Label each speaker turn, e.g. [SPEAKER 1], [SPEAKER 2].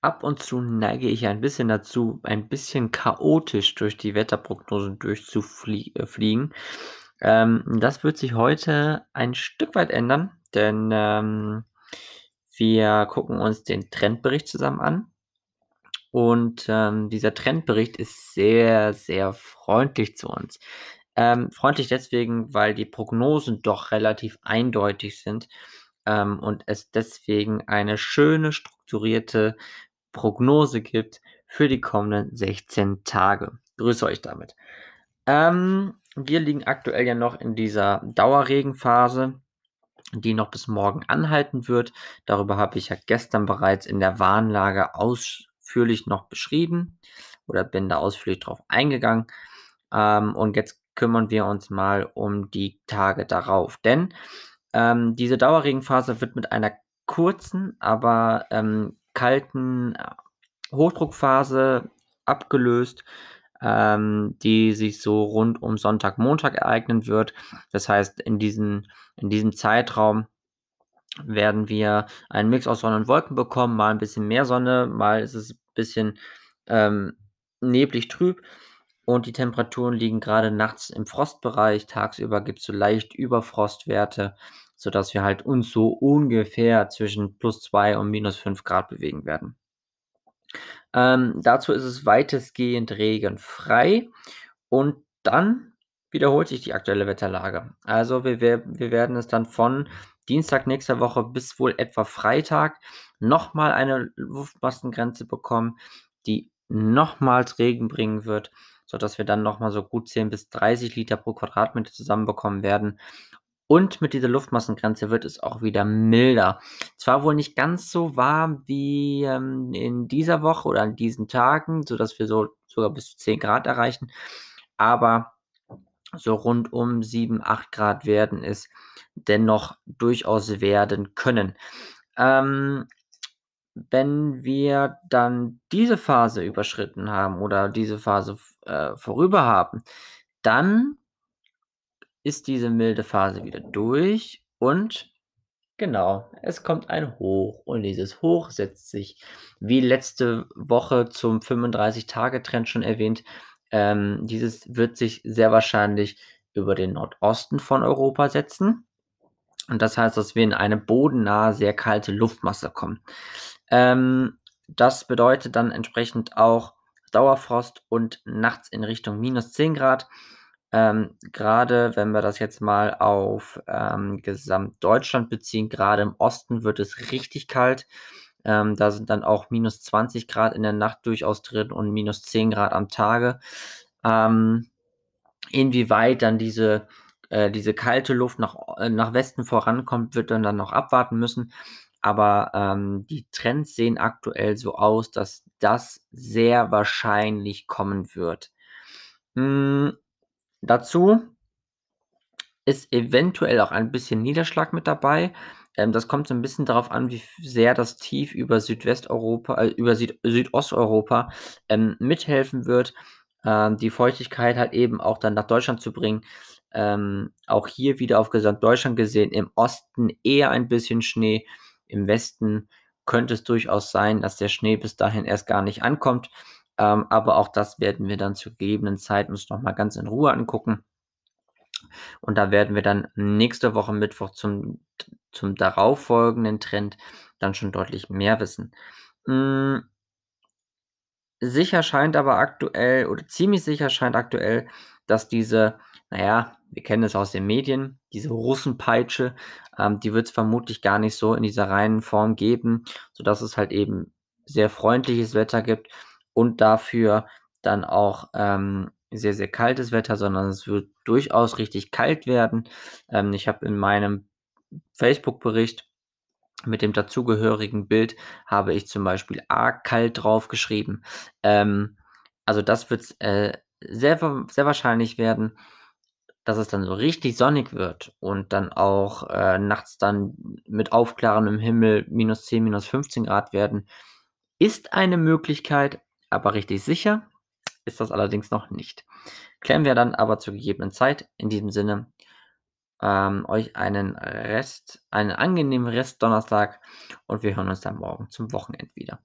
[SPEAKER 1] ab und zu neige ich ein bisschen dazu, ein bisschen chaotisch durch die Wetterprognosen durchzufliegen. Äh, ähm, das wird sich heute ein Stück weit ändern, denn, ähm, wir gucken uns den Trendbericht zusammen an. Und, ähm, dieser Trendbericht ist sehr, sehr freundlich zu uns. Ähm, freundlich deswegen, weil die Prognosen doch relativ eindeutig sind, ähm, und es deswegen eine schöne strukturierte Prognose gibt für die kommenden 16 Tage. Grüße euch damit. Ähm, wir liegen aktuell ja noch in dieser Dauerregenphase, die noch bis morgen anhalten wird. Darüber habe ich ja gestern bereits in der Warnlage ausführlich noch beschrieben oder bin da ausführlich drauf eingegangen. Ähm, und jetzt kümmern wir uns mal um die Tage darauf, denn, ähm, diese Dauerregenphase wird mit einer kurzen, aber, ähm, kalten Hochdruckphase abgelöst, ähm, die sich so rund um Sonntag, Montag ereignen wird. Das heißt, in diesen in diesem Zeitraum werden wir einen Mix aus Sonne und Wolken bekommen, mal 'n bisschen mehr Sonne, mal ist es bisschen, ähm, neblig trüb und die Temperaturen liegen grade nachts im Frostbereich. Tagsüber gibt's so leicht Überfrostwerte, sodass wir halt uns so ungefähr zwischen +2 und -5 Grad bewegen werden. Ähm, dazu ist es weitestgehend regenfrei und dann wiederholt sich die aktuelle Wetterlage. Also, wir wir werden es dann von Dienstag nächster Woche bis wohl etwa Freitag noch mal eine Luftmassengrenze bekommen, die nochmals Regen bringen wird, sodass wir dann noch mal so gut 10 bis 30 Liter pro Quadratmeter zusammenbekommen werden. Und mit dieser Luftmassengrenze wird es auch wieder milder. Zwar wohl nicht ganz so warm wie, ähm, in dieser Woche oder an diesen Tagen, sodass wir so sogar bis zu 10 Grad erreichen, aber so rund um 7, 8 Grad werden es dennoch durchaus werden können. Ähm, wenn wir dann diese Phase überschritten haben oder diese Phase äh, vorüber haben, dann ist diese milde Phase wieder durch und genau, es kommt ein Hoch und dieses Hoch setzt sich wie letzte Woche zum 35-Tage-Trend schon erwähnt ähm, dieses wird sich sehr wahrscheinlich über den Nordosten von Europa setzen. Und das heißt, dass wir in eine bodennahe, sehr kalte Luftmasse kommen. Ähm, das bedeutet dann entsprechend auch Dauerfrost und nachts in Richtung -10 Grad. Ähm, grade wenn wir das jetzt mal auf, ähm, Gesamtdeutschland beziehen, grade im Osten wird es richtig kalt. Ähm, da sind dann auch -20 Grad in der Nacht durchaus drin und -10 Grad am Tage. Ähm, inwieweit dann diese äh, diese kalte Luft nach äh, nach Westen vorankommt, wird man dann noch abwarten müssen. Aber, ähm, die Trends sehen aktuell so aus, dass das sehr wahrscheinlich kommen wird. Hm, dazu ist eventuell auch ein bisschen Niederschlag mit dabei. Ähm, das kommt so 'n bisschen darauf an, wie sehr das Tief über Südwesteuropa äh, über Süd Südosteuropa, ähm, mithelfen wird, ähm, die Feuchtigkeit halt eben auch dann nach Deutschland zu bringen. Ähm, auch hier wieder auf Gesamtdeutschland gesehen, im Osten eher ein bisschen Schnee, im Westen könnte es durchaus sein, dass der Schnee bis dahin erst gar nicht ankommt. Ähm, aber auch das werden wir dann zur gegebenen Zeit uns noch mal ganz in Ruhe angucken. Und da werden wir dann nächste Woche Mittwoch zum zum darauffolgenden Trend dann schon deutlich mehr wissen. Hm sicher scheint aber aktuell oder ziemlich sicher scheint aktuell, dass diese na ja, wir kennen es aus den Medien, diese Russenpeitsche, ähm, die wird's vermutlich gar nicht so in dieser reinen Form geben, sodass es halt eben sehr freundliches Wetter gibt und dafür dann auch, ähm, sehr, sehr kaltes Wetter, sondern es wird durchaus richtig kalt werden. Ähm, ich habe in meinem Facebook-Bericht mit dem dazugehörigen Bild habe ich zum Beispiel arg kalt draufgeschrieben. Ähm, also, das wird's, äh, sehr sehr wahrscheinlich werden, dass es dann so richtig sonnig wird und dann auch, äh, nachts dann mit aufklarendem Himmel -10, -15 Grad werden, ist eine Möglichkeit, aber richtig sicher ist das allerdings noch nicht. Klären wir dann aber zur gegebenen Zeit. In diesem Sinne, ähm, euch einen Rest einen angenehmen Restdonnerstag und wir hören uns dann morgen zum Wochenend wieder.